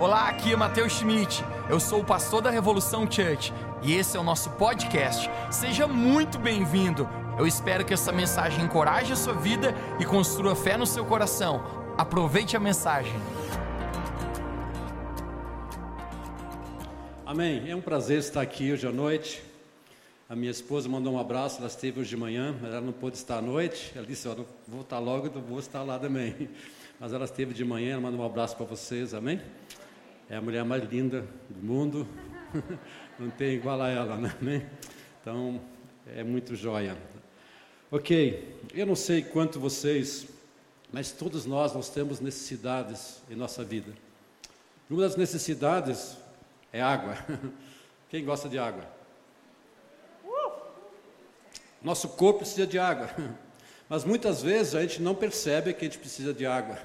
Olá, aqui é Matheus Schmidt. Eu sou o pastor da Revolução Church e esse é o nosso podcast. Seja muito bem-vindo. Eu espero que essa mensagem encoraje a sua vida e construa fé no seu coração. Aproveite a mensagem. Amém. É um prazer estar aqui hoje à noite. A minha esposa mandou um abraço, ela esteve hoje de manhã, mas ela não pôde estar à noite. Ela disse: Eu vou estar logo, vou estar lá também. Mas ela esteve de manhã, ela mandou um abraço para vocês, amém? É a mulher mais linda do mundo, não tem igual a ela, né? Então, é muito joia. Ok, eu não sei quanto vocês, mas todos nós, nós temos necessidades em nossa vida. Uma das necessidades é água. Quem gosta de água? Nosso corpo precisa de água. Mas muitas vezes a gente não percebe que a gente precisa de água.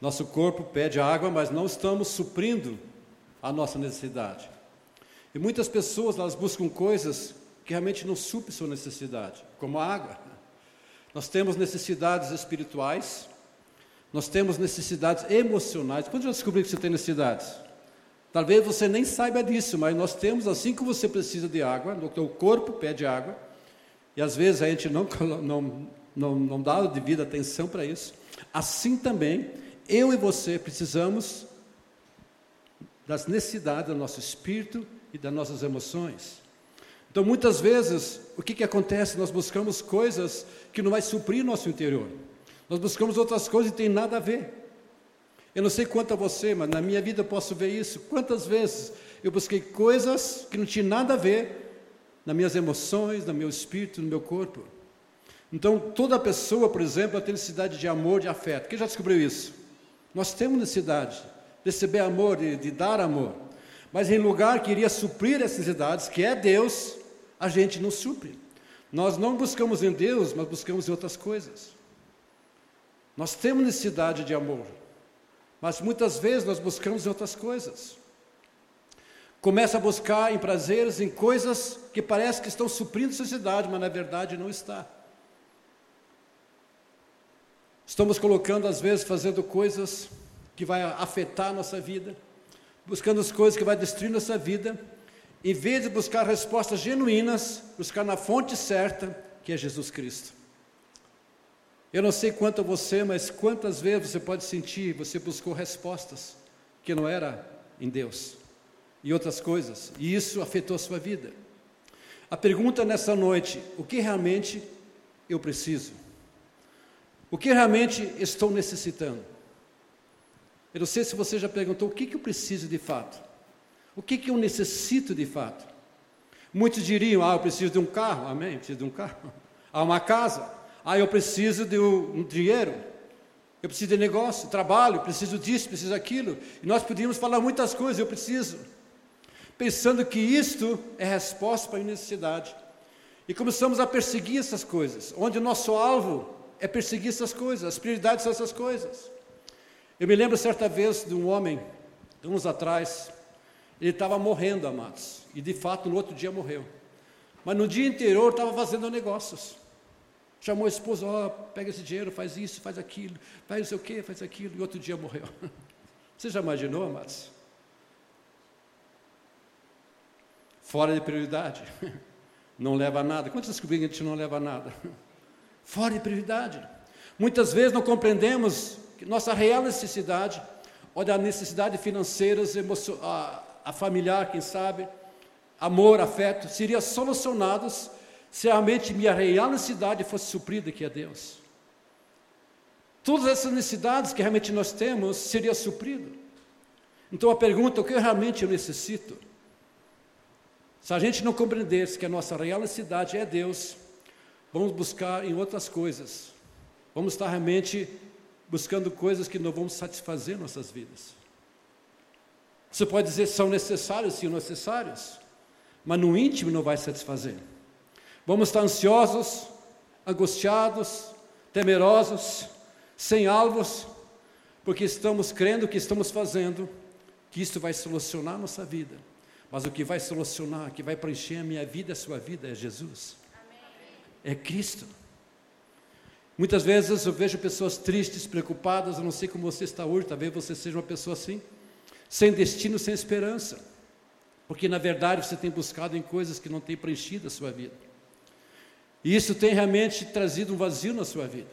Nosso corpo pede água, mas não estamos suprindo a nossa necessidade. E muitas pessoas elas buscam coisas que realmente não suprem sua necessidade, como a água. Nós temos necessidades espirituais, nós temos necessidades emocionais. Quando já descobriu que você tem necessidades? Talvez você nem saiba disso, mas nós temos, assim que você precisa de água, o teu corpo pede água, e às vezes a gente não, não, não, não dá devida atenção para isso. Assim também, eu e você precisamos das necessidades do nosso espírito e das nossas emoções. Então, muitas vezes, o que, que acontece? Nós buscamos coisas que não vai suprir nosso interior. Nós buscamos outras coisas que tem nada a ver. Eu não sei quanto a você, mas na minha vida eu posso ver isso. Quantas vezes eu busquei coisas que não tinham nada a ver nas minhas emoções, no meu espírito, no meu corpo. Então, toda pessoa, por exemplo, tem necessidade de amor, de afeto. Quem já descobriu isso? Nós temos necessidade de receber amor, de, de dar amor. Mas em lugar que iria suprir essas necessidades, que é Deus, a gente não supre. Nós não buscamos em Deus, mas buscamos em outras coisas. Nós temos necessidade de amor, mas muitas vezes nós buscamos em outras coisas. Começa a buscar em prazeres, em coisas que parece que estão suprindo a sociedade, mas na verdade não está. Estamos colocando, às vezes, fazendo coisas que vai afetar a nossa vida, buscando as coisas que vai destruir nossa vida, em vez de buscar respostas genuínas, buscar na fonte certa, que é Jesus Cristo. Eu não sei quanto a você, mas quantas vezes você pode sentir, você buscou respostas que não era em Deus e outras coisas, e isso afetou a sua vida. A pergunta nessa noite: o que realmente eu preciso? O que realmente estou necessitando? Eu não sei se você já perguntou o que, que eu preciso de fato. O que, que eu necessito de fato? Muitos diriam: Ah, eu preciso de um carro, amém? Preciso de um carro. Ah, uma casa. Ah, eu preciso de um, um dinheiro. Eu preciso de negócio, trabalho, preciso disso, preciso daquilo. E nós podíamos falar muitas coisas, eu preciso pensando que isto é resposta para a necessidade. E começamos a perseguir essas coisas, onde o nosso alvo é perseguir essas coisas, as prioridades são essas coisas. Eu me lembro certa vez de um homem, anos atrás, ele estava morrendo, amados, e de fato no outro dia morreu. Mas no dia anterior estava fazendo negócios. Chamou a esposa, ó, oh, pega esse dinheiro, faz isso, faz aquilo, faz não sei o que, faz aquilo, e outro dia morreu. Você já imaginou, amados? Fora de prioridade. Não leva a nada. Quantos descobriram que a gente não leva a nada? Fora de prioridade. Muitas vezes não compreendemos que nossa real necessidade, ou da necessidade financeira, a, a familiar, quem sabe, amor, afeto, seriam solucionados se realmente minha real necessidade fosse suprida, que é Deus. Todas essas necessidades que realmente nós temos seriam supridas. Então a pergunta, o que eu realmente eu necessito? Se a gente não compreendesse que a nossa real necessidade é Deus, vamos buscar em outras coisas. Vamos estar realmente buscando coisas que não vão satisfazer nossas vidas. Você pode dizer são necessários, sim, necessários, mas no íntimo não vai satisfazer. Vamos estar ansiosos, angustiados, temerosos, sem alvos, porque estamos crendo que estamos fazendo, que isso vai solucionar a nossa vida. Mas o que vai solucionar, que vai preencher a minha vida, a sua vida, é Jesus. É Cristo. Muitas vezes eu vejo pessoas tristes, preocupadas, eu não sei como você está hoje, talvez você seja uma pessoa assim. sem destino, sem esperança, porque na verdade você tem buscado em coisas que não têm preenchido a sua vida. E isso tem realmente trazido um vazio na sua vida.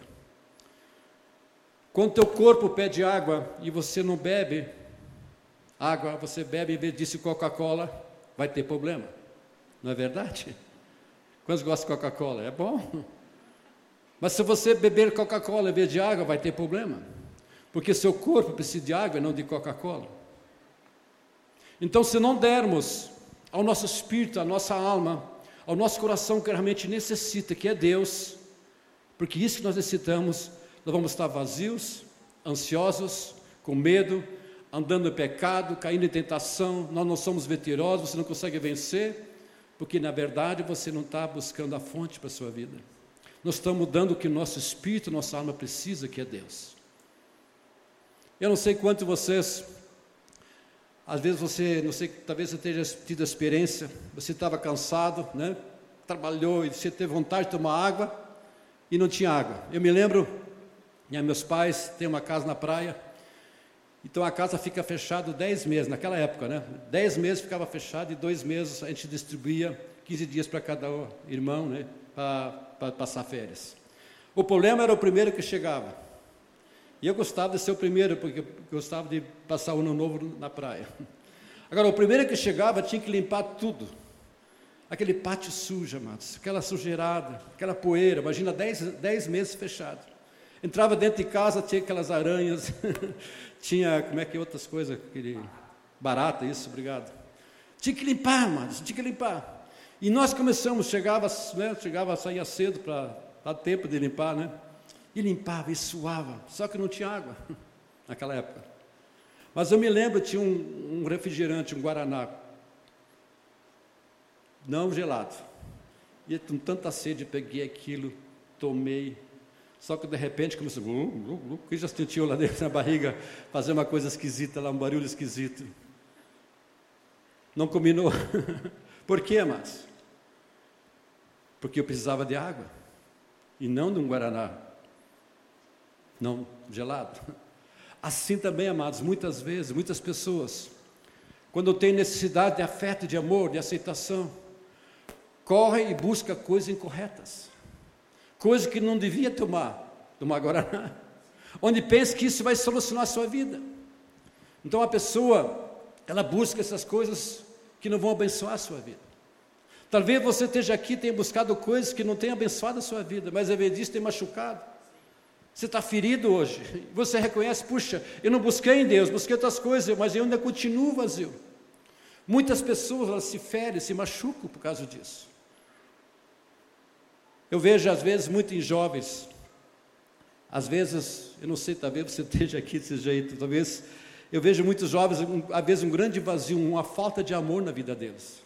Quando teu corpo pede água e você não bebe água, você bebe em vez disso Coca-Cola, vai ter problema. Não é verdade? Quantos gostam de Coca-Cola? É bom. Mas se você beber Coca-Cola em vez de água, vai ter problema. Porque seu corpo precisa de água e não de Coca-Cola. Então, se não dermos ao nosso espírito, à nossa alma, ao nosso coração que realmente necessita, que é Deus, porque isso que nós necessitamos, nós vamos estar vazios, ansiosos, com medo, andando em pecado, caindo em tentação, nós não somos vetorosos, você não consegue vencer, porque na verdade você não está buscando a fonte para a sua vida. Nós estamos dando o que nosso espírito, nossa alma precisa, que é Deus. Eu não sei quanto vocês, às vezes você, não sei, talvez você tenha tido a experiência, você estava cansado, né? trabalhou e você teve vontade de tomar água e não tinha água. Eu me lembro, meus pais têm uma casa na praia, então a casa fica fechada 10 meses, naquela época, né? 10 meses ficava fechada e dois meses a gente distribuía 15 dias para cada irmão, né? Para passar férias. O problema era o primeiro que chegava. E eu gostava de ser o primeiro, porque eu gostava de passar o ano novo na praia. Agora, o primeiro que chegava tinha que limpar tudo. Aquele pátio sujo, amados, aquela sujeirada, aquela poeira. Imagina 10 meses fechado. Entrava dentro de casa, tinha aquelas aranhas, tinha, como é que outras coisas, aquele barata, isso, obrigado. Tinha que limpar, mas tinha que limpar. E nós começamos, chegava, né, chegava, saía cedo para dar tempo de limpar, né? E limpava e suava, só que não tinha água naquela época. Mas eu me lembro, tinha um, um refrigerante, um Guaraná, não gelado. E com tanta sede, peguei aquilo, tomei, só que de repente começou, uh, uh, uh, que já sentiu lá dentro na barriga fazer uma coisa esquisita lá, um barulho esquisito. Não combinou. Por quê, amados? Porque eu precisava de água e não de um guaraná, não gelado. Assim também, amados, muitas vezes, muitas pessoas, quando têm necessidade de afeto, de amor, de aceitação, correm e buscam coisas incorretas coisa que não devia tomar, tomar Guaraná, onde pensa que isso vai solucionar a sua vida. Então a pessoa, ela busca essas coisas que não vão abençoar a sua vida. Talvez você esteja aqui tenha buscado coisas que não tenham abençoado a sua vida, mas a vez disso tem machucado. Você está ferido hoje. Você reconhece, puxa, eu não busquei em Deus, busquei outras coisas, mas eu ainda continuo vazio. Muitas pessoas elas se ferem, se machucam por causa disso. Eu vejo, às vezes, muito em jovens, às vezes, eu não sei, talvez você esteja aqui desse jeito, talvez, eu vejo muitos jovens, um, às vezes, um grande vazio, uma falta de amor na vida deles.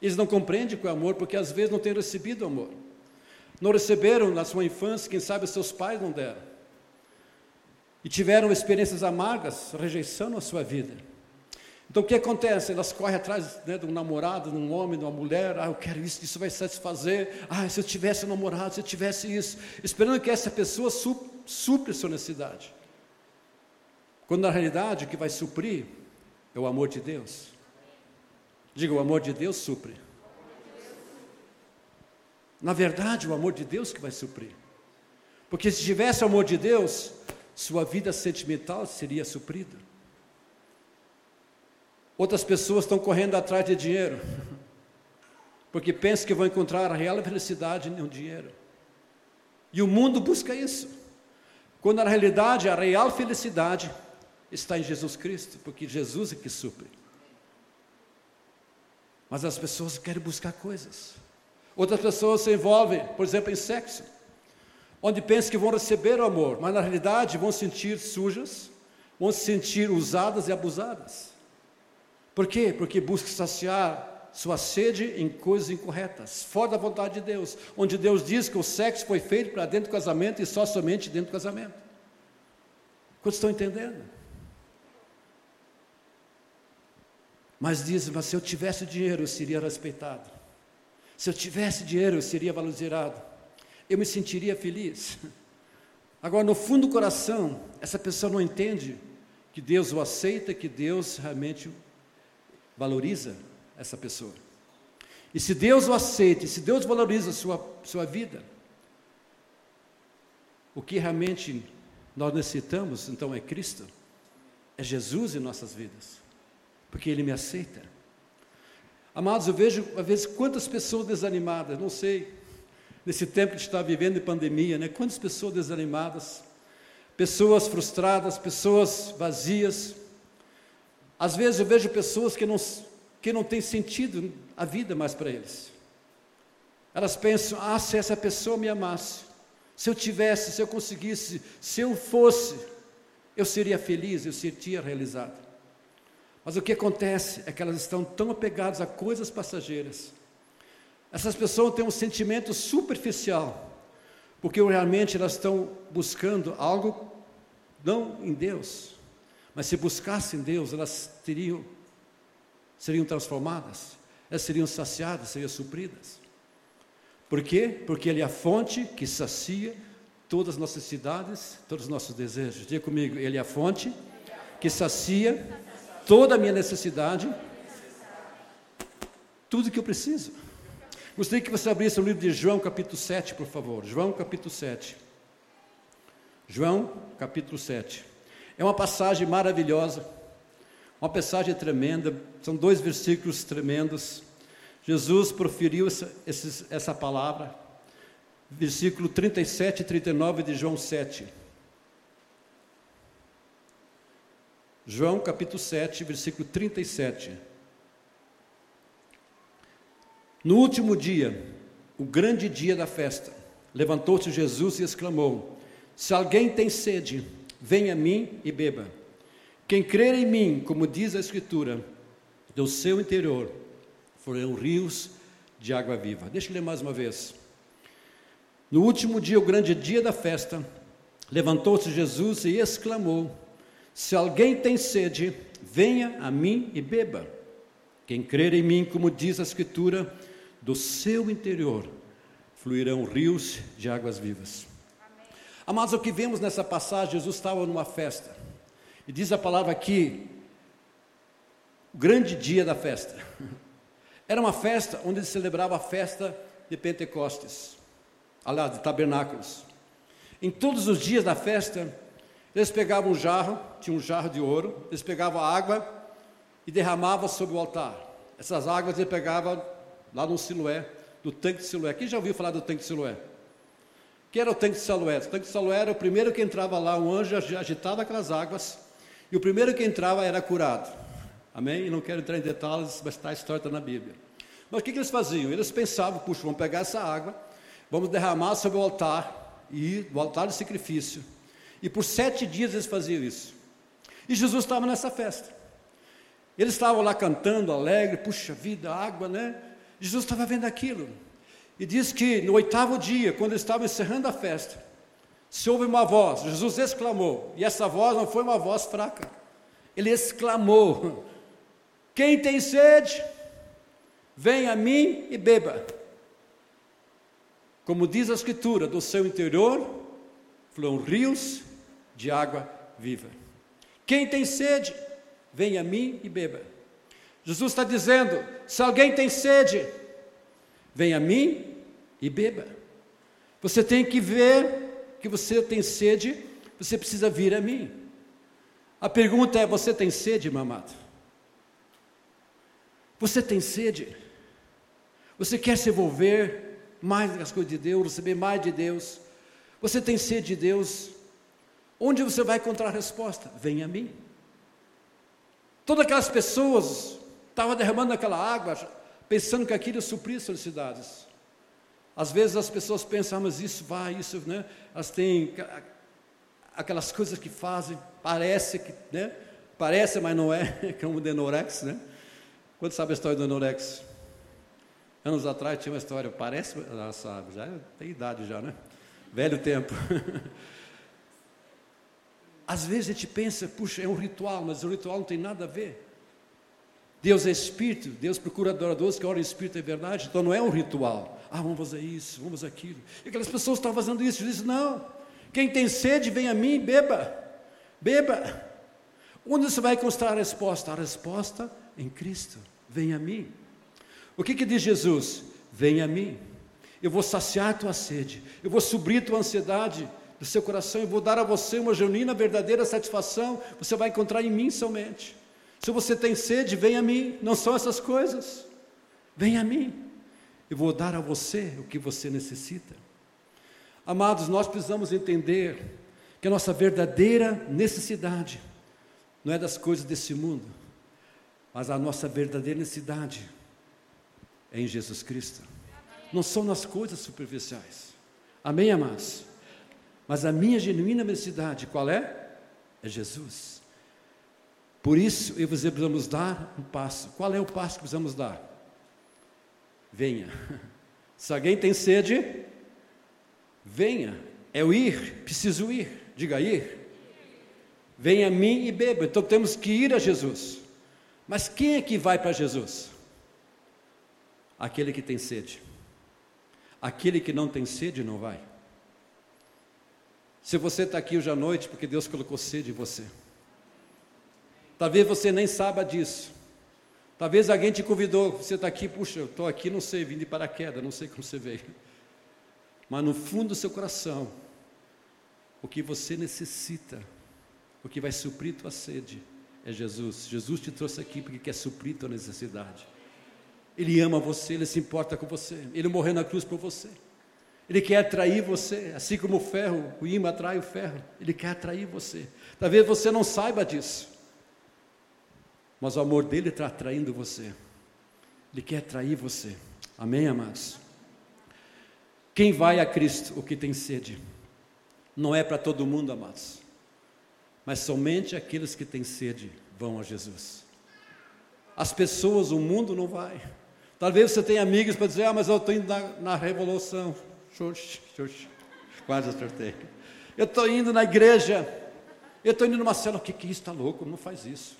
Eles não compreendem o é amor, porque às vezes não têm recebido amor. Não receberam na sua infância, quem sabe seus pais não deram. E tiveram experiências amargas, rejeição na sua vida. Então o que acontece? Elas correm atrás né, de um namorado, de um homem, de uma mulher. Ah, eu quero isso, isso vai satisfazer. Ah, se eu tivesse um namorado, se eu tivesse isso. Esperando que essa pessoa supre a sua necessidade. Quando na realidade o que vai suprir é o amor de Deus. Diga, o amor de Deus supre. Na verdade, o amor de Deus que vai suprir. Porque se tivesse o amor de Deus, sua vida sentimental seria suprida. Outras pessoas estão correndo atrás de dinheiro, porque pensam que vão encontrar a real felicidade no dinheiro. E o mundo busca isso, quando na realidade a real felicidade está em Jesus Cristo, porque Jesus é que supre. Mas as pessoas querem buscar coisas. Outras pessoas se envolvem, por exemplo, em sexo, onde pensam que vão receber o amor, mas na realidade vão se sentir sujas, vão se sentir usadas e abusadas. Por quê? Porque busca saciar sua sede em coisas incorretas, fora da vontade de Deus, onde Deus diz que o sexo foi feito para dentro do casamento e só somente dentro do casamento. Quantos estão entendendo? Mas diz, mas se eu tivesse dinheiro, eu seria respeitado. Se eu tivesse dinheiro, eu seria valorizado. Eu me sentiria feliz. Agora, no fundo do coração, essa pessoa não entende que Deus o aceita, que Deus realmente valoriza essa pessoa. E se Deus o aceita, se Deus valoriza a sua, sua vida, o que realmente nós necessitamos, então, é Cristo, é Jesus em nossas vidas, porque Ele me aceita. Amados, eu vejo, às vezes, quantas pessoas desanimadas, não sei, nesse tempo que a gente está vivendo de pandemia, né? Quantas pessoas desanimadas, pessoas frustradas, pessoas vazias. Às vezes eu vejo pessoas que não, que não têm sentido a vida mais para eles. Elas pensam: ah, se essa pessoa me amasse, se eu tivesse, se eu conseguisse, se eu fosse, eu seria feliz, eu seria realizado. Mas o que acontece é que elas estão tão apegadas a coisas passageiras. Essas pessoas têm um sentimento superficial, porque realmente elas estão buscando algo não em Deus, mas se buscassem Deus, elas teriam seriam transformadas, elas seriam saciadas, seriam supridas. Por quê? Porque Ele é a fonte que sacia todas as nossas necessidades, todos os nossos desejos. Diga comigo, Ele é a fonte que sacia toda a minha necessidade, tudo que eu preciso. Gostaria que você abrisse o livro de João, capítulo 7, por favor. João, capítulo 7. João, capítulo 7. É uma passagem maravilhosa, uma passagem tremenda, são dois versículos tremendos. Jesus proferiu essa, essa palavra, versículo 37 e 39 de João 7. João capítulo 7, versículo 37. No último dia, o grande dia da festa, levantou-se Jesus e exclamou: Se alguém tem sede, venha a mim e beba. Quem crer em mim, como diz a Escritura, do seu interior foram rios de água viva. Deixa eu ler mais uma vez. No último dia, o grande dia da festa, levantou-se Jesus e exclamou: Se alguém tem sede, venha a mim e beba. Quem crer em mim, como diz a Escritura, do seu interior fluirão rios de águas vivas. Amados, o que vemos nessa passagem, Jesus estava numa festa, e diz a palavra aqui, o grande dia da festa. Era uma festa onde se celebrava a festa de Pentecostes, aliás, de tabernáculos. Em todos os dias da festa, eles pegavam um jarro, tinha um jarro de ouro, eles pegavam a água e derramavam sobre o altar. Essas águas eles pegavam lá no Siloé, do tanque de Siloé. Quem já ouviu falar do tanque de Siloé? Que era o tanque de Siloé? O tanque de Siloé era o primeiro que entrava lá, um anjo agitava aquelas águas, e o primeiro que entrava era curado. Amém? E não quero entrar em detalhes, mas está a história está na Bíblia. Mas o que, que eles faziam? Eles pensavam, puxa, vamos pegar essa água, vamos derramar sobre o altar, e o altar de sacrifício. E por sete dias eles faziam isso. E Jesus estava nessa festa. Eles estavam lá cantando, alegre, puxa vida, água, né? Jesus estava vendo aquilo. E diz que no oitavo dia, quando estavam encerrando a festa, se ouve uma voz, Jesus exclamou, e essa voz não foi uma voz fraca, ele exclamou: quem tem sede, venha a mim e beba. Como diz a Escritura, do seu interior fluem rios de água viva. Quem tem sede, venha a mim e beba. Jesus está dizendo: se alguém tem sede, venha a mim e beba. Você tem que ver que você tem sede, você precisa vir a mim. A pergunta é: você tem sede, mamado? Você tem sede? Você quer se envolver mais nas coisas de Deus, receber mais de Deus? Você tem sede de Deus? Onde você vai encontrar a resposta? Venha a mim. Todas aquelas pessoas estavam derramando aquela água, pensando que aquilo supria suas necessidades. Às vezes as pessoas pensam, ah, mas isso vai, isso, né? Elas têm aquelas coisas que fazem, parece que, né? Parece, mas não é, como o Denorex, né? Quanto sabe a história do Norex? Anos atrás tinha uma história, parece, ah, sabe, já tem idade já, né? Velho tempo. Às vezes a gente pensa, puxa, é um ritual, mas o ritual não tem nada a ver. Deus é espírito, Deus procura adoradores que oram espírito e verdade, então não é um ritual. Ah, vamos fazer isso, vamos fazer aquilo. E aquelas pessoas estavam fazendo isso, Jesus disse, não, quem tem sede, vem a mim, beba, beba. Onde você vai encontrar a resposta? A resposta em Cristo. Venha a mim. O que, que diz Jesus? Venha a mim. Eu vou saciar tua sede. Eu vou suprir tua ansiedade do seu coração. Eu vou dar a você uma genuína, verdadeira satisfação. Você vai encontrar em mim somente. Se você tem sede, venha a mim. Não são essas coisas. Venha a mim. Eu vou dar a você o que você necessita. Amados, nós precisamos entender que a nossa verdadeira necessidade não é das coisas desse mundo, mas a nossa verdadeira necessidade é em Jesus Cristo. Não são nas coisas superficiais. Amém, amados? Mas a minha genuína necessidade, qual é? É Jesus. Por isso, eu você precisamos dar um passo. Qual é o passo que precisamos dar? Venha. Se alguém tem sede, venha. É o ir, preciso ir. Diga ir. Venha a mim e beba. Então temos que ir a Jesus. Mas quem é que vai para Jesus? Aquele que tem sede. Aquele que não tem sede não vai. Se você está aqui hoje à noite, porque Deus colocou sede em você. Talvez você nem saiba disso. Talvez alguém te convidou, você está aqui, puxa, eu estou aqui, não sei, vim de paraquedas, não sei como você veio. Mas no fundo do seu coração, o que você necessita, o que vai suprir tua sede, é Jesus. Jesus te trouxe aqui porque quer suprir tua necessidade. Ele ama você, ele se importa com você, ele morreu na cruz por você. Ele quer atrair você, assim como o ferro, o imã atrai o ferro, ele quer atrair você. Talvez você não saiba disso mas o amor dele está atraindo você. Ele quer atrair você. Amém, amados? Quem vai a Cristo, o que tem sede, não é para todo mundo, amados, mas somente aqueles que têm sede vão a Jesus. As pessoas, o mundo não vai. Talvez você tenha amigos para dizer, ah, mas eu estou indo na, na revolução. Xuxa, xuxa. Quase acertei. Eu estou indo na igreja. Eu estou indo numa cela. O que, que é isso? Está louco? Não faz isso.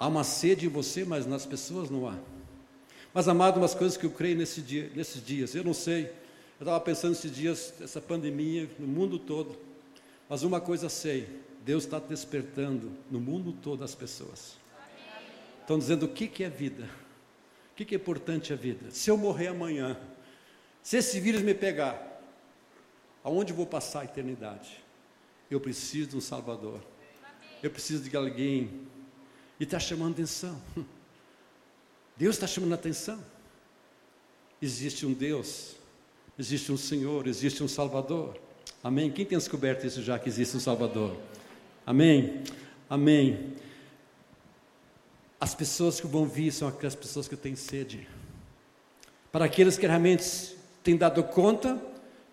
Há uma sede em você, mas nas pessoas não há. Mas, amado, umas coisas que eu creio nesse dia, nesses dias, eu não sei, eu estava pensando esses dias, essa pandemia no mundo todo, mas uma coisa sei, Deus está despertando no mundo todo as pessoas. Estão dizendo o que, que é vida, o que, que é importante a vida. Se eu morrer amanhã, se esse vírus me pegar, aonde vou passar a eternidade? Eu preciso de um Salvador. Eu preciso de alguém e está chamando atenção. Deus está chamando atenção. Existe um Deus, existe um Senhor, existe um Salvador. Amém? Quem tem descoberto isso já que existe um Salvador? Amém? Amém. As pessoas que vão vir são aquelas pessoas que têm sede. Para aqueles que realmente têm dado conta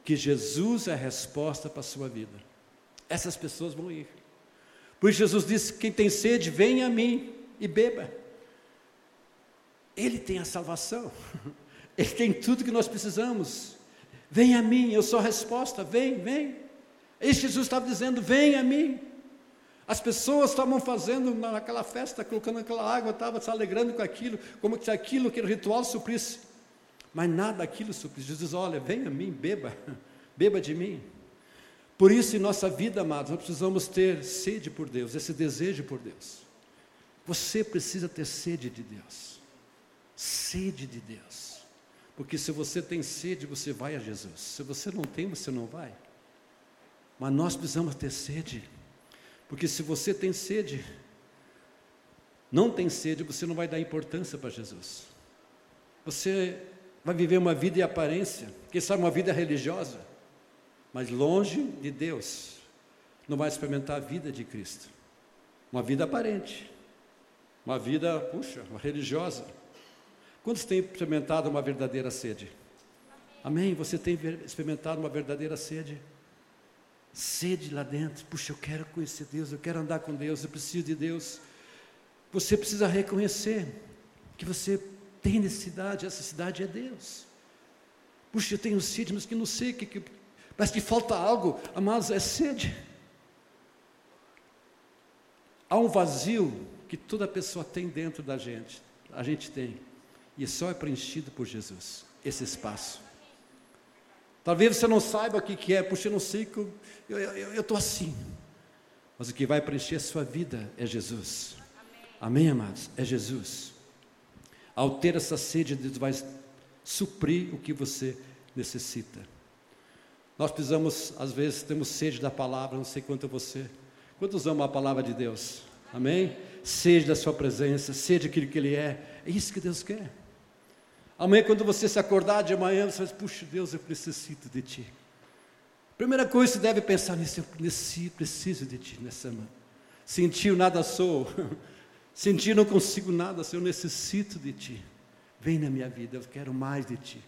que Jesus é a resposta para a sua vida. Essas pessoas vão ir. Por isso Jesus disse: Quem tem sede, venha a mim e beba. Ele tem a salvação, Ele tem tudo que nós precisamos. Venha a mim, eu sou a resposta, vem, vem. Esse Jesus estava dizendo: Venha a mim. As pessoas estavam fazendo naquela festa, colocando aquela água, estavam se alegrando com aquilo, como se aquilo, aquele ritual suprisse. Mas nada aquilo suprisse. Jesus diz: Olha, venha a mim, beba, beba de mim. Por isso, em nossa vida, amados, nós precisamos ter sede por Deus, esse desejo por Deus. Você precisa ter sede de Deus. Sede de Deus. Porque se você tem sede, você vai a Jesus. Se você não tem, você não vai. Mas nós precisamos ter sede. Porque se você tem sede, não tem sede, você não vai dar importância para Jesus. Você vai viver uma vida em aparência, quem sabe uma vida religiosa mas longe de Deus, não vai experimentar a vida de Cristo. Uma vida aparente, uma vida, puxa, uma religiosa. Quantos têm experimentado uma verdadeira sede? Amém? Você tem experimentado uma verdadeira sede? Sede lá dentro, puxa, eu quero conhecer Deus, eu quero andar com Deus, eu preciso de Deus. Você precisa reconhecer que você tem necessidade, essa cidade é Deus. Puxa, eu tenho sede, mas que não sei o que, que Parece que falta algo, amados, é sede. Há um vazio que toda pessoa tem dentro da gente, a gente tem, e só é preenchido por Jesus, esse espaço. Talvez você não saiba o que, que é, puxa, eu não sei que eu estou assim. Mas o que vai preencher a sua vida é Jesus. Amém, Amém amados? É Jesus. Ao ter essa sede, Deus vai suprir o que você necessita. Nós precisamos, às vezes, temos sede da palavra, não sei quanto você. Quantos amam a palavra de Deus? Amém? Sede da sua presença, sede daquilo que Ele é. É isso que Deus quer. Amanhã, quando você se acordar de manhã, você dizer, puxa, Deus, eu necessito de Ti. Primeira coisa que você deve pensar nisso, eu preciso, preciso de Ti nessa semana. Sentir nada sou. Sentir não consigo nada, eu necessito de Ti. Vem na minha vida, eu quero mais de Ti.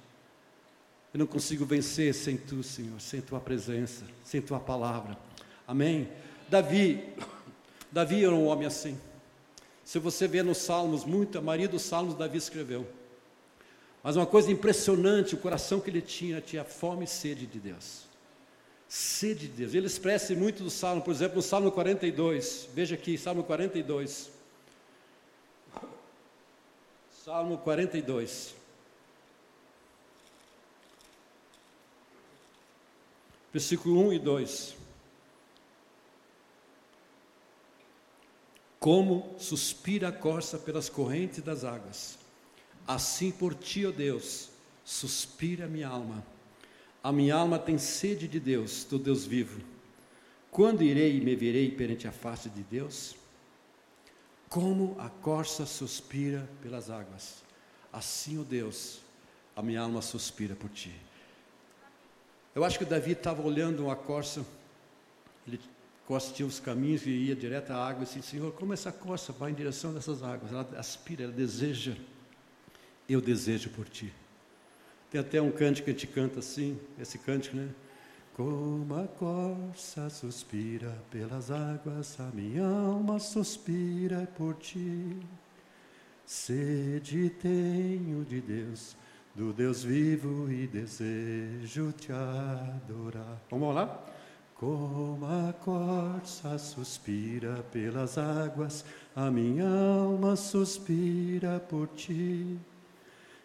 Eu não consigo vencer sem Tu, Senhor, sem Tua presença, sem Tua palavra. Amém? Davi, Davi era um homem assim. Se você vê nos Salmos, muita, a maioria dos Salmos Davi escreveu. Mas uma coisa impressionante, o coração que ele tinha, tinha fome e sede de Deus. Sede de Deus. Ele expressa muito do Salmo, por exemplo, no Salmo 42. Veja aqui, Salmo 42. Salmo 42. Versículo 1 e 2. Como suspira a corça pelas correntes das águas, assim por ti, ó Deus, suspira a minha alma. A minha alma tem sede de Deus, do Deus vivo. Quando irei e me verei perante a face de Deus? Como a corça suspira pelas águas, assim, ó Deus, a minha alma suspira por ti. Eu acho que Davi estava olhando uma corça, ele Costa tinha os caminhos e ia direto à água e disse, Senhor, como essa costa vai em direção dessas águas? Ela aspira, ela deseja. Eu desejo por ti. Tem até um cântico que a gente canta assim, esse cântico, né? Como a corça suspira pelas águas, a minha alma suspira por ti. Sede tenho de Deus, do Deus vivo e desejo te adorar. Vamos lá? Como a corça suspira pelas águas, a minha alma suspira por ti.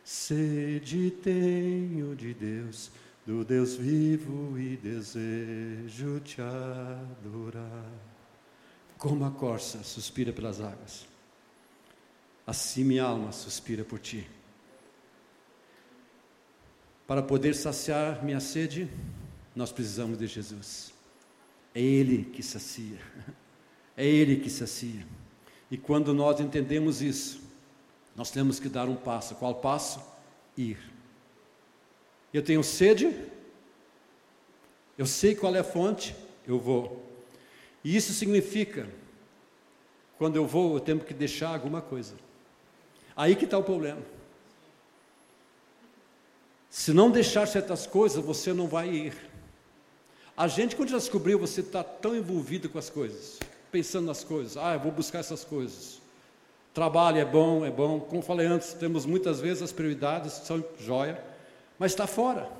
Sede tenho de Deus, do Deus vivo e desejo te adorar. Como a corça suspira pelas águas, assim minha alma suspira por ti. Para poder saciar minha sede, nós precisamos de Jesus. É Ele que sacia. É Ele que sacia. E quando nós entendemos isso, nós temos que dar um passo. Qual passo? Ir. Eu tenho sede, eu sei qual é a fonte, eu vou. E isso significa, quando eu vou, eu tenho que deixar alguma coisa. Aí que está o problema. Se não deixar certas coisas, você não vai ir. A gente, quando já descobriu, você está tão envolvido com as coisas, pensando nas coisas, ah, eu vou buscar essas coisas. Trabalho é bom, é bom. Como falei antes, temos muitas vezes as prioridades, são joia, mas está fora.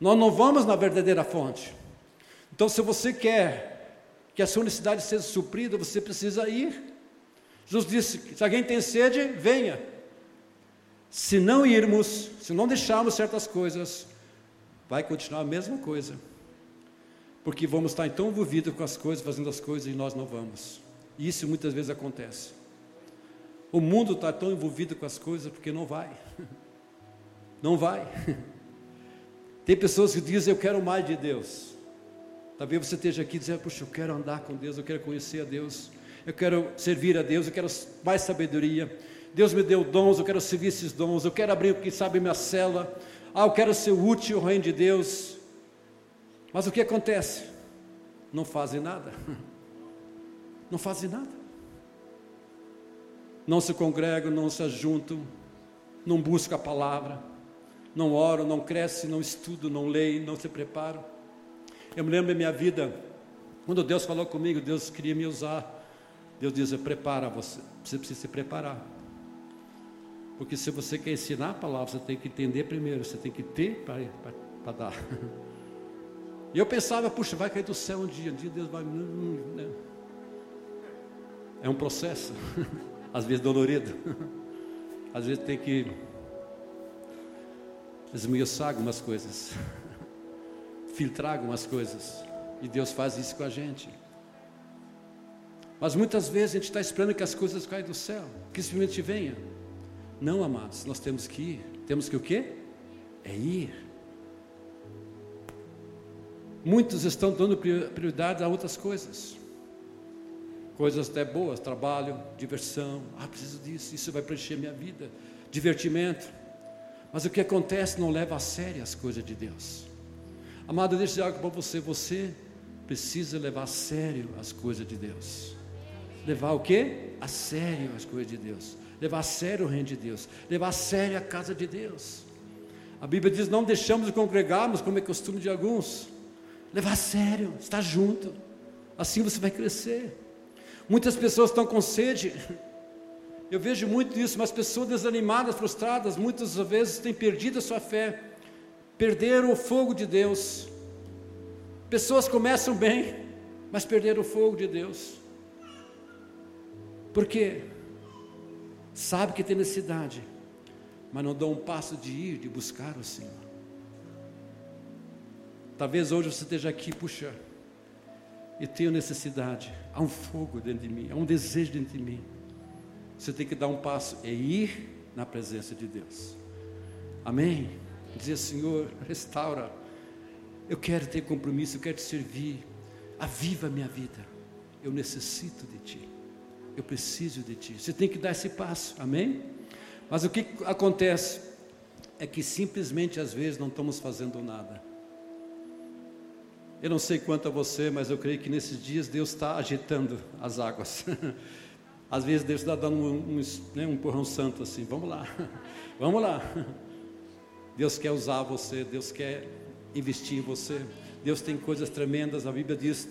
Nós não vamos na verdadeira fonte. Então, se você quer que a sua necessidade seja suprida, você precisa ir. Jesus disse: se alguém tem sede, venha. Se não irmos, se não deixarmos certas coisas, vai continuar a mesma coisa. Porque vamos estar tão envolvidos com as coisas, fazendo as coisas e nós não vamos. E isso muitas vezes acontece. O mundo está tão envolvido com as coisas porque não vai. Não vai. Tem pessoas que dizem, eu quero mais de Deus. Talvez você esteja aqui dizendo, puxa, eu quero andar com Deus, eu quero conhecer a Deus, eu quero servir a Deus, eu quero mais sabedoria. Deus me deu dons, eu quero servir esses dons, eu quero abrir, quem sabe, minha cela, ah, eu quero ser útil ao reino de Deus. Mas o que acontece? Não fazem nada. Não fazem nada. Não se congregam, não se ajuntam, não buscam a palavra, não oram, não crescem, não estudam, não leem, não se preparam. Eu me lembro da minha vida, quando Deus falou comigo, Deus queria me usar. Deus diz: prepara você, você precisa se preparar. Porque se você quer ensinar a palavra, você tem que entender primeiro, você tem que ter para dar. E eu pensava, puxa, vai cair do céu um dia, um dia Deus vai. Né? É um processo, às vezes dolorido, às vezes tem que esmiuçar algumas coisas, filtrar algumas coisas, e Deus faz isso com a gente. Mas muitas vezes a gente está esperando que as coisas caiam do céu, que simplesmente venha. Não, amados, nós temos que ir. Temos que o quê? É ir. Muitos estão dando prioridade a outras coisas. Coisas até boas, trabalho, diversão. Ah, preciso disso, isso vai preencher minha vida. Divertimento. Mas o que acontece não leva a sério as coisas de Deus. Amado, eu dizer algo para você. Você precisa levar a sério as coisas de Deus. Levar o quê? A sério as coisas de Deus. Levar a sério o reino de Deus. Levar a sério a casa de Deus. A Bíblia diz: não deixamos de congregarmos, como é costume de alguns. Levar a sério, estar junto. Assim você vai crescer. Muitas pessoas estão com sede. Eu vejo muito isso, mas pessoas desanimadas, frustradas, muitas vezes têm perdido a sua fé, perderam o fogo de Deus. Pessoas começam bem, mas perderam o fogo de Deus. Por quê? Sabe que tem necessidade, mas não dão um passo de ir, de buscar o Senhor. Talvez hoje você esteja aqui, puxa, e tenho necessidade, há um fogo dentro de mim, há um desejo dentro de mim. Você tem que dar um passo, é ir na presença de Deus. Amém? Dizer, Senhor, restaura. Eu quero ter compromisso, eu quero te servir. Aviva a minha vida. Eu necessito de Ti. Eu preciso de Ti. Você tem que dar esse passo, amém? Mas o que acontece é que simplesmente às vezes não estamos fazendo nada. Eu não sei quanto a você, mas eu creio que nesses dias Deus está agitando as águas. Às vezes Deus está dando um, um, né, um empurrão santo assim, vamos lá, vamos lá. Deus quer usar você, Deus quer investir em você. Deus tem coisas tremendas, a Bíblia diz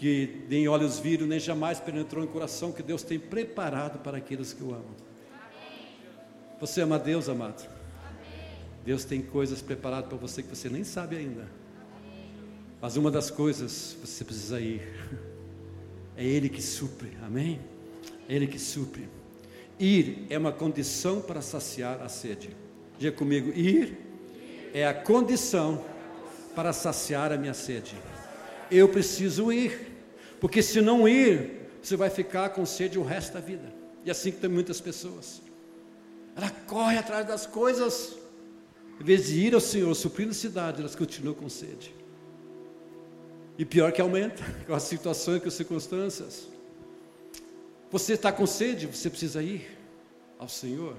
que nem olhos viram, nem jamais penetrou no coração, que Deus tem preparado para aqueles que o amam. Você ama Deus, amado? Deus tem coisas preparadas para você que você nem sabe ainda. Mas uma das coisas você precisa ir. É Ele que supre, amém? Ele que supre. Ir é uma condição para saciar a sede. Diga comigo, ir é a condição para saciar a minha sede. Eu preciso ir, porque se não ir, você vai ficar com sede o resto da vida. E assim que tem muitas pessoas. Ela corre atrás das coisas, em vez de ir ao Senhor, suprir necessidade, elas continuam com sede. E pior que aumenta, com as situações, com as circunstâncias. Você está com sede, você precisa ir ao Senhor.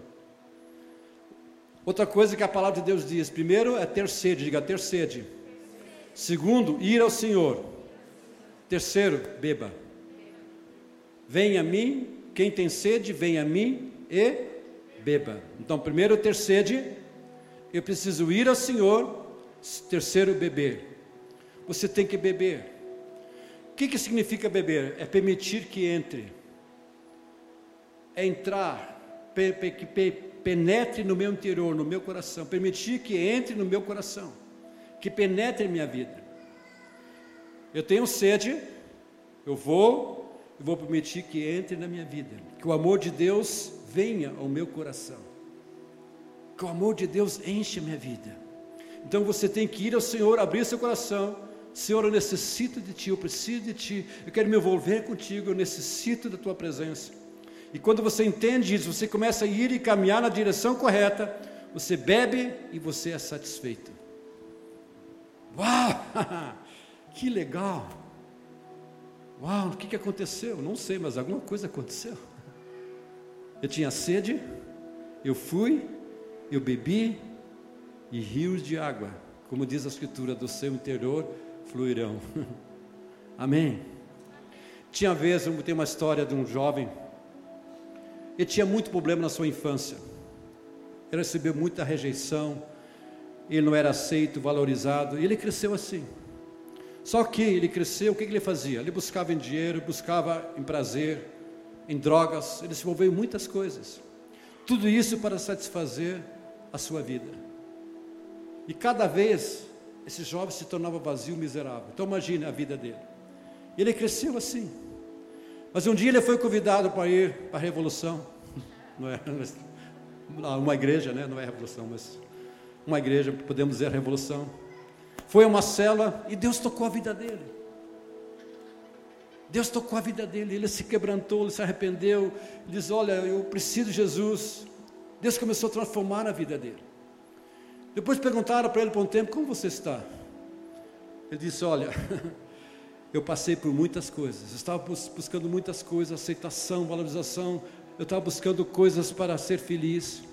Outra coisa que a palavra de Deus diz: primeiro é ter sede, diga ter sede. Segundo, ir ao Senhor. Terceiro, beba. Venha a mim, quem tem sede, venha a mim e beba. Então, primeiro, ter sede, eu preciso ir ao Senhor. Terceiro, beber. Você tem que beber. O que, que significa beber? É permitir que entre é entrar, que penetre no meu interior, no meu coração, permitir que entre no meu coração, que penetre minha vida. Eu tenho sede, eu vou, eu vou permitir que entre na minha vida, que o amor de Deus venha ao meu coração, que o amor de Deus enche a minha vida. Então você tem que ir ao Senhor, abrir seu coração. Senhor, eu necessito de Ti, eu preciso de Ti, eu quero me envolver contigo, eu necessito da Tua presença. E quando você entende isso, você começa a ir e caminhar na direção correta, você bebe e você é satisfeito. Uau! Que legal! Uau, o que, que aconteceu? Não sei, mas alguma coisa aconteceu. Eu tinha sede, eu fui, eu bebi, e rios de água, como diz a Escritura, do seu interior fluirão. Amém? Tinha vez, tem uma história de um jovem ele tinha muito problema na sua infância. Ele recebeu muita rejeição, ele não era aceito, valorizado, e ele cresceu assim. Só que ele cresceu, o que ele fazia? Ele buscava em dinheiro, buscava em prazer, em drogas, ele se envolveu em muitas coisas. Tudo isso para satisfazer a sua vida. E cada vez esse jovem se tornava vazio, miserável. Então imagine a vida dele. Ele cresceu assim. Mas um dia ele foi convidado para ir para a revolução, não é? Uma igreja, né? Não é revolução, mas uma igreja, podemos dizer revolução. Foi a uma cela e Deus tocou a vida dele. Deus tocou a vida dele, ele se quebrantou, ele se arrependeu, ele diz: Olha, eu preciso de Jesus. Deus começou a transformar a vida dele. Depois perguntaram para ele por um tempo: Como você está? Ele disse: Olha, eu passei por muitas coisas, estava buscando muitas coisas, aceitação, valorização, eu estava buscando coisas para ser feliz.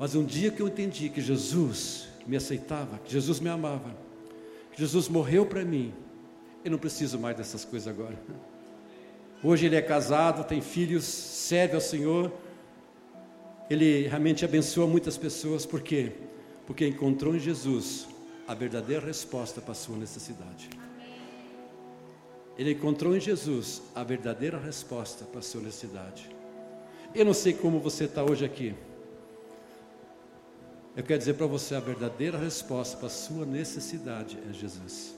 Mas um dia que eu entendi que Jesus me aceitava, que Jesus me amava, que Jesus morreu para mim, eu não preciso mais dessas coisas agora. Hoje ele é casado, tem filhos, serve ao Senhor. Ele realmente abençoa muitas pessoas, por quê? Porque encontrou em Jesus a verdadeira resposta para a sua necessidade. Ele encontrou em Jesus a verdadeira resposta para a sua necessidade. Eu não sei como você está hoje aqui. Eu quero dizer para você a verdadeira resposta para a sua necessidade é Jesus.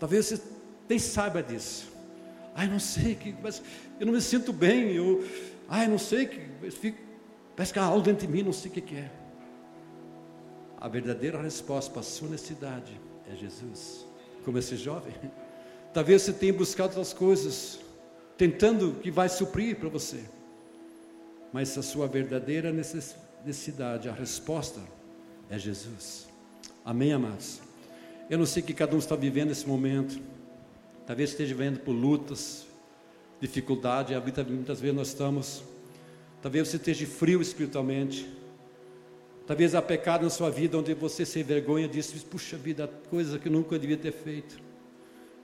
Talvez você nem saiba disso. Ai, não sei que, mas eu não me sinto bem. Eu, ai, não sei que, fico, parece que há algo dentro de mim, não sei o que, que é. A verdadeira resposta para a sua necessidade é Jesus. Como esse jovem. Talvez você tenha buscado outras coisas, tentando que vai suprir para você. Mas a sua verdadeira necessidade, a resposta é Jesus. Amém, amados? Eu não sei o que cada um está vivendo nesse momento. Talvez esteja vivendo por lutas, dificuldade, muitas vezes nós estamos. Talvez você esteja frio espiritualmente. Talvez há pecado na sua vida onde você se envergonha disso, puxa vida, coisa que eu nunca devia ter feito.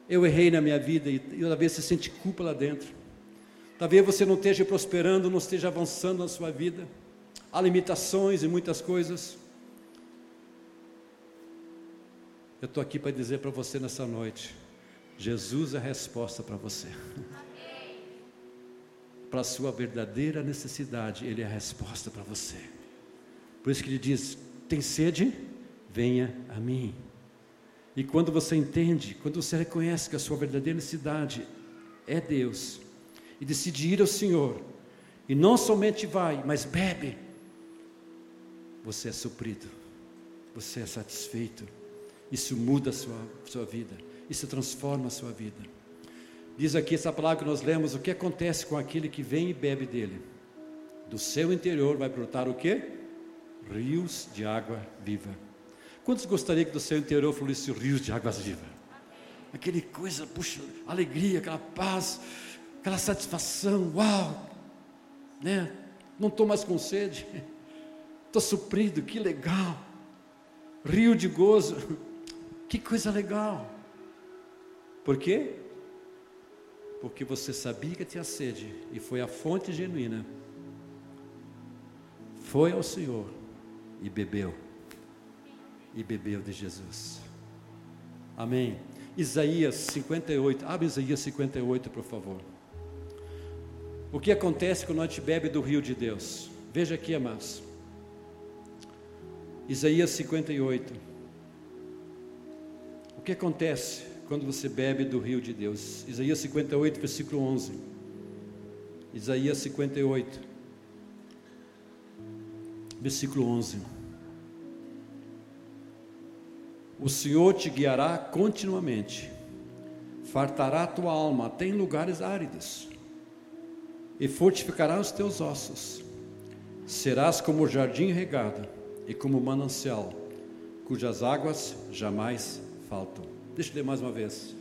Eu errei na minha vida e, e talvez você sente culpa lá dentro. Talvez você não esteja prosperando, não esteja avançando na sua vida. Há limitações e muitas coisas. Eu estou aqui para dizer para você nessa noite: Jesus é a resposta para você. Para a sua verdadeira necessidade, Ele é a resposta para você. Por isso que Ele diz: tem sede? Venha a mim. E quando você entende, quando você reconhece que a sua verdadeira necessidade é Deus, e decide ir ao Senhor, e não somente vai, mas bebe, você é suprido, você é satisfeito isso muda a sua, sua vida, isso transforma a sua vida. Diz aqui essa palavra que nós lemos, o que acontece com aquele que vem e bebe dele? Do seu interior vai brotar o que? Rios de água viva. Quantos gostariam que do seu interior fluísse rios de águas vivas? Aquele coisa, puxa, alegria, aquela paz, aquela satisfação, uau, né? Não estou mais com sede, estou suprido, que legal, rio de gozo. Que coisa legal. Por quê? Porque você sabia que tinha sede e foi a fonte genuína. Foi ao Senhor e bebeu. E bebeu de Jesus. Amém. Isaías 58. Abre Isaías 58, por favor. O que acontece quando a gente bebe do rio de Deus? Veja aqui, amados. Isaías 58. O que acontece quando você bebe do rio de Deus? Isaías 58, versículo 11. Isaías 58, versículo 11. O Senhor te guiará continuamente, fartará a tua alma até em lugares áridos, e fortificará os teus ossos. Serás como o jardim regado e como manancial, cujas águas jamais faltam. Deixa eu ler mais uma vez.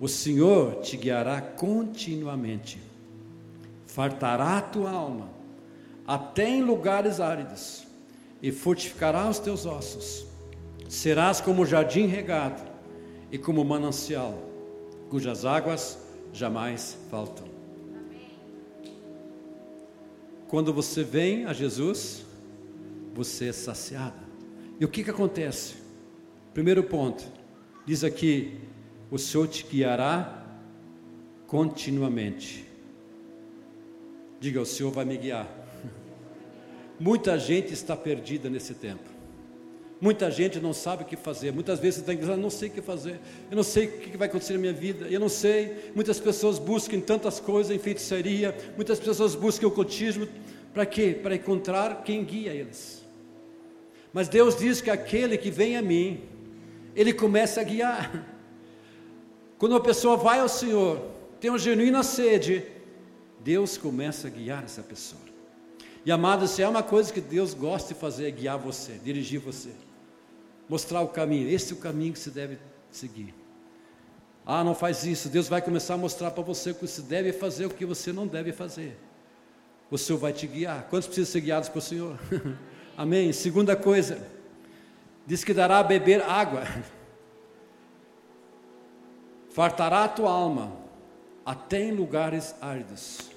O Senhor te guiará continuamente, fartará a tua alma, até em lugares áridos, e fortificará os teus ossos. Serás como jardim regado e como manancial, cujas águas jamais faltam. Quando você vem a Jesus, você é saciado. E o que, que acontece? Primeiro ponto, diz aqui: o Senhor te guiará continuamente. Diga, o Senhor vai me guiar. Muita gente está perdida nesse tempo. Muita gente não sabe o que fazer. Muitas vezes você está dizendo, eu não sei o que fazer. Eu não sei o que vai acontecer na minha vida. Eu não sei. Muitas pessoas buscam tantas coisas em feitiçaria. Muitas pessoas buscam o ocultismo. Para quê? Para encontrar quem guia eles. Mas Deus diz que aquele que vem a mim, ele começa a guiar. Quando uma pessoa vai ao Senhor, tem uma genuína sede, Deus começa a guiar essa pessoa. E amado, se é uma coisa que Deus gosta de fazer, é guiar você, dirigir você, mostrar o caminho. Esse é o caminho que você deve seguir. Ah, não faz isso. Deus vai começar a mostrar para você o que você deve fazer, o que você não deve fazer. O Senhor vai te guiar. Quantos precisam ser guiados pelo Senhor? Amém. Segunda coisa, diz que dará a beber água, fartará a tua alma, até em lugares áridos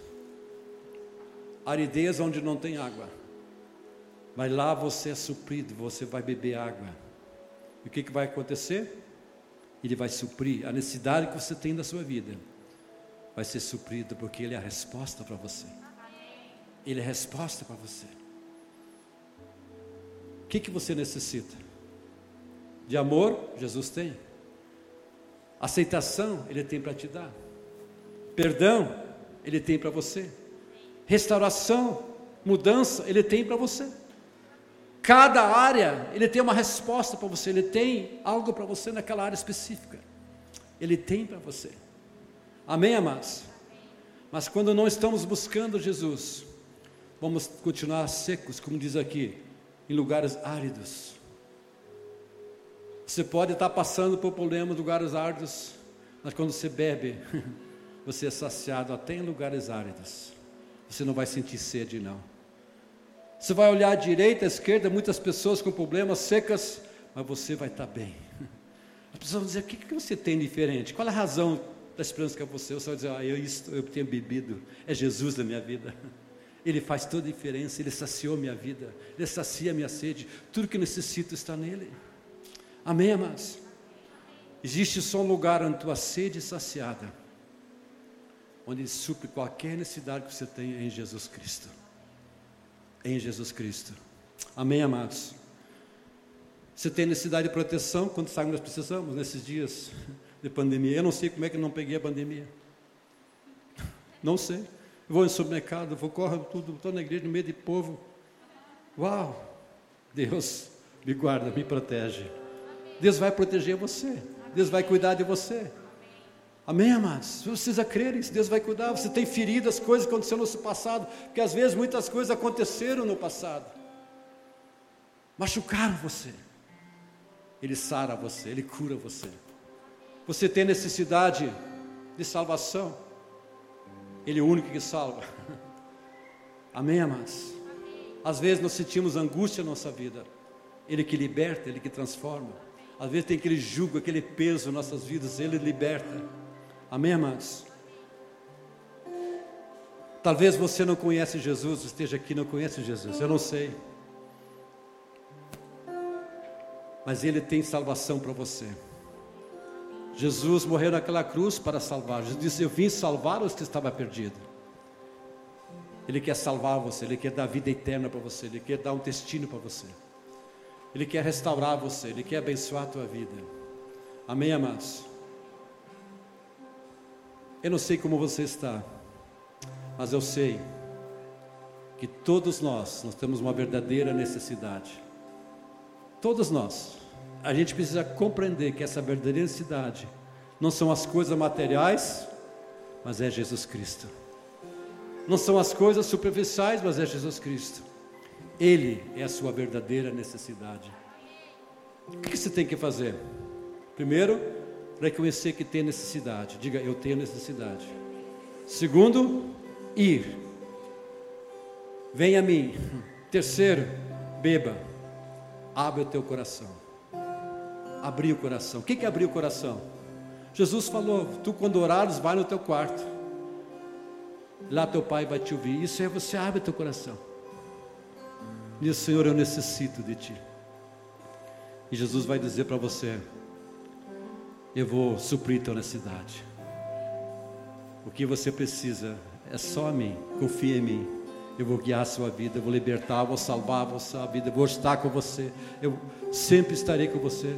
aridez onde não tem água. Mas lá você é suprido, você vai beber água. E o que, que vai acontecer? Ele vai suprir a necessidade que você tem da sua vida. Vai ser suprido porque Ele é a resposta para você. Ele é a resposta para você. Que, que você necessita? De amor, Jesus tem. Aceitação, Ele tem para te dar. Perdão, Ele tem para você. Restauração, mudança, Ele tem para você. Cada área, Ele tem uma resposta para você, Ele tem algo para você naquela área específica. Ele tem para você. Amém, amados? Mas quando não estamos buscando Jesus, vamos continuar secos, como diz aqui, em lugares áridos. Você pode estar passando por problemas, lugares áridos, mas quando você bebe, você é saciado até em lugares áridos. Você não vai sentir sede, não. Você vai olhar à direita, à esquerda, muitas pessoas com problemas secas, mas você vai estar bem. As pessoas vão dizer: o que, que você tem diferente? Qual é a razão da esperança que é você? Você vai dizer: ah, eu, eu tenho bebido, é Jesus na minha vida. Ele faz toda a diferença, Ele saciou minha vida, Ele sacia minha sede, tudo que necessito está nele. Amém, amados? Existe só um lugar onde tua sede é saciada, onde Ele supre qualquer necessidade que você tenha em Jesus Cristo em Jesus Cristo. Amém, amados? Você tem necessidade de proteção quando sabe nós precisamos nesses dias de pandemia. Eu não sei como é que não peguei a pandemia. Não sei. Vou em supermercado, vou correr tudo, estou na igreja no meio de povo. Uau! Deus me guarda, me protege. Deus vai proteger você. Deus vai cuidar de você. Amém, amados? Você precisa crer nisso, Deus vai cuidar. Você tem feridas, coisas que aconteceram no passado, porque às vezes muitas coisas aconteceram no passado, machucaram você. Ele sara você, ele cura você. Você tem necessidade de salvação, Ele é o único que salva. Amém, amados? Às vezes nós sentimos angústia na nossa vida, Ele que liberta, Ele que transforma. Às vezes tem aquele jugo, aquele peso em nossas vidas, Ele liberta. Amém, amados? Talvez você não conhece Jesus, esteja aqui não conhece Jesus, eu não sei. Mas Ele tem salvação para você. Jesus morreu naquela cruz para salvar. Jesus disse: Eu vim salvar os que estavam perdidos. Ele quer salvar você, Ele quer dar vida eterna para você, Ele quer dar um destino para você. Ele quer restaurar você, Ele quer abençoar a tua vida. Amém, amados? Eu não sei como você está, mas eu sei que todos nós, nós temos uma verdadeira necessidade. Todos nós. A gente precisa compreender que essa verdadeira necessidade não são as coisas materiais, mas é Jesus Cristo. Não são as coisas superficiais, mas é Jesus Cristo. Ele é a sua verdadeira necessidade. O que você tem que fazer? Primeiro, reconhecer que tem necessidade. Diga, eu tenho necessidade. Segundo, ir. Venha a mim. Terceiro, beba. Abre o teu coração. Abrir o coração. O que é abrir o coração? Jesus falou: Tu, quando orares, vai no teu quarto. Lá teu pai vai te ouvir. Isso é você abre teu coração. Diz, Senhor, eu necessito de ti. E Jesus vai dizer para você: eu vou suprir tua necessidade. O que você precisa é só a mim, confia em mim. Eu vou guiar a sua vida, eu vou libertar, eu vou salvar a sua vida, eu vou estar com você. Eu sempre estarei com você.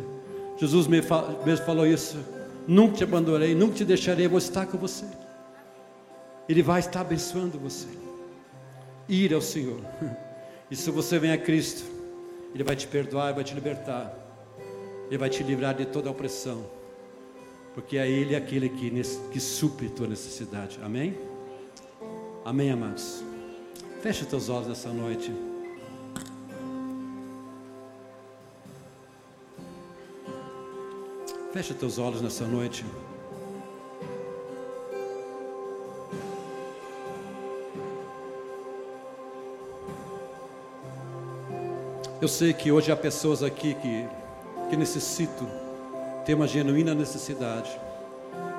Jesus mesmo falou isso. Nunca te abandonarei, nunca te deixarei, vou estar com você. Ele vai estar abençoando você. Ir ao Senhor. E se você vem a Cristo, Ele vai te perdoar, vai te libertar. Ele vai te livrar de toda a opressão. porque é Ele aquele que, que supre tua necessidade. Amém? Amém, amados. Feche teus olhos essa noite. Feche teus olhos nessa noite. Eu sei que hoje há pessoas aqui que, que necessitam ter uma genuína necessidade.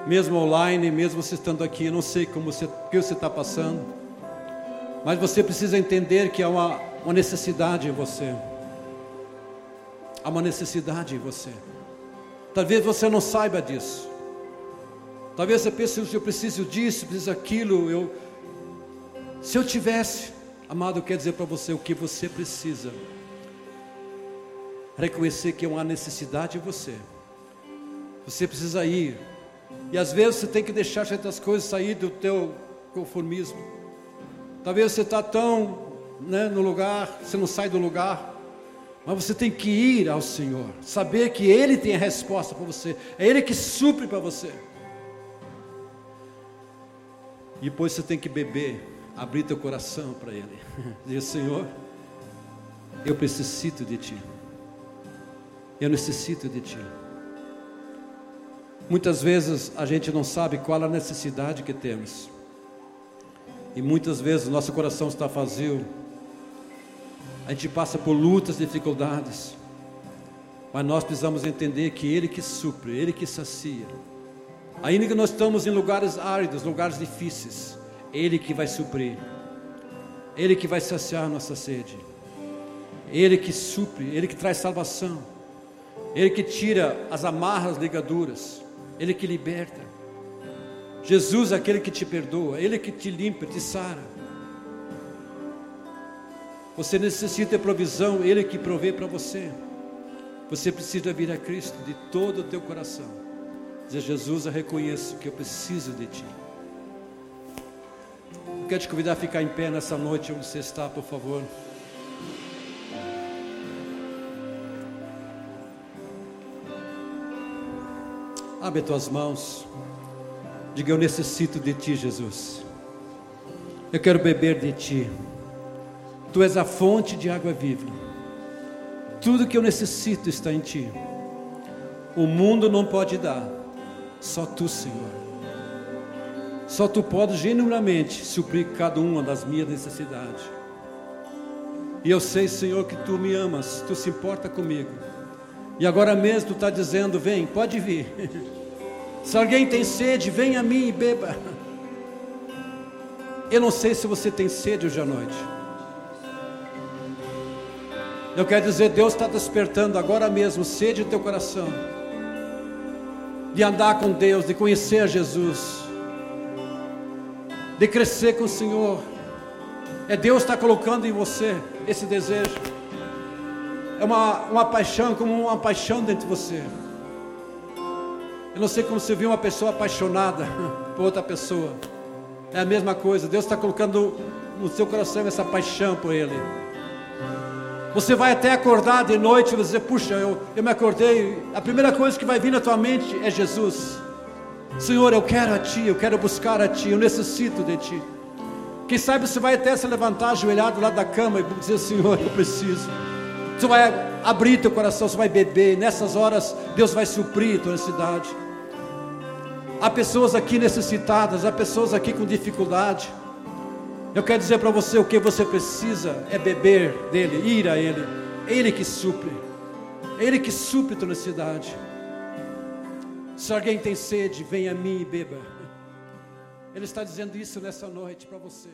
Mesmo online, mesmo você estando aqui, eu não sei como você, o que você está passando, mas você precisa entender que há uma, uma necessidade em você. Há uma necessidade em você. Talvez você não saiba disso. Talvez você pense, eu preciso disso, preciso daquilo. Eu, se eu tivesse, amado, eu quero dizer para você o que você precisa reconhecer que há uma necessidade em você. Você precisa ir. E às vezes você tem que deixar certas coisas sair do teu conformismo. Talvez você está tão né, no lugar, você não sai do lugar. Mas você tem que ir ao Senhor, saber que Ele tem a resposta para você, é Ele que supre para você. E depois você tem que beber, abrir teu coração para Ele. Dizer, Senhor, eu necessito de Ti. Eu necessito de Ti. Muitas vezes a gente não sabe qual a necessidade que temos. E muitas vezes nosso coração está vazio. A gente passa por lutas, dificuldades. Mas nós precisamos entender que Ele que supre, Ele que sacia. Ainda que nós estamos em lugares áridos, lugares difíceis, Ele que vai suprir. Ele que vai saciar nossa sede. Ele que supre, Ele que traz salvação. Ele que tira as amarras, ligaduras, Ele que liberta. Jesus é aquele que te perdoa, Ele que te limpa, te sara. Você necessita de provisão, Ele que provê para você. Você precisa vir a Cristo de todo o teu coração. Dizer, Jesus, eu reconheço que eu preciso de Ti. Eu quero te convidar a ficar em pé nessa noite onde você está, por favor. Abre tuas mãos. Diga: Eu necessito de ti, Jesus. Eu quero beber de ti. Tu és a fonte de água viva. Tudo que eu necessito está em ti. O mundo não pode dar, só tu, Senhor. Só tu podes genuinamente suprir cada uma das minhas necessidades. E eu sei, Senhor, que tu me amas, tu se importa comigo. E agora mesmo tu está dizendo: vem, pode vir. Se alguém tem sede, venha a mim e beba. Eu não sei se você tem sede hoje à noite. Eu quero dizer, Deus está despertando agora mesmo sede no teu coração. De andar com Deus, de conhecer a Jesus. De crescer com o Senhor. É Deus está colocando em você esse desejo. É uma, uma paixão, como uma paixão dentro de você. Eu não sei como você viu uma pessoa apaixonada por outra pessoa. É a mesma coisa. Deus está colocando no seu coração essa paixão por Ele. Você vai até acordar de noite e dizer: Puxa, eu, eu me acordei. A primeira coisa que vai vir na tua mente é Jesus. Senhor, eu quero a Ti, eu quero buscar a Ti, eu necessito de Ti. Quem sabe você vai até se levantar ajoelhado lá da cama e dizer: Senhor, eu preciso. Você vai abrir teu coração, você vai beber. Nessas horas, Deus vai suprir tua necessidade. Há pessoas aqui necessitadas, há pessoas aqui com dificuldade. Eu quero dizer para você o que você precisa é beber dele, ir a ele. Ele que supre. Ele que supre tua necessidade. Se alguém tem sede, venha a mim e beba. Ele está dizendo isso nessa noite para você.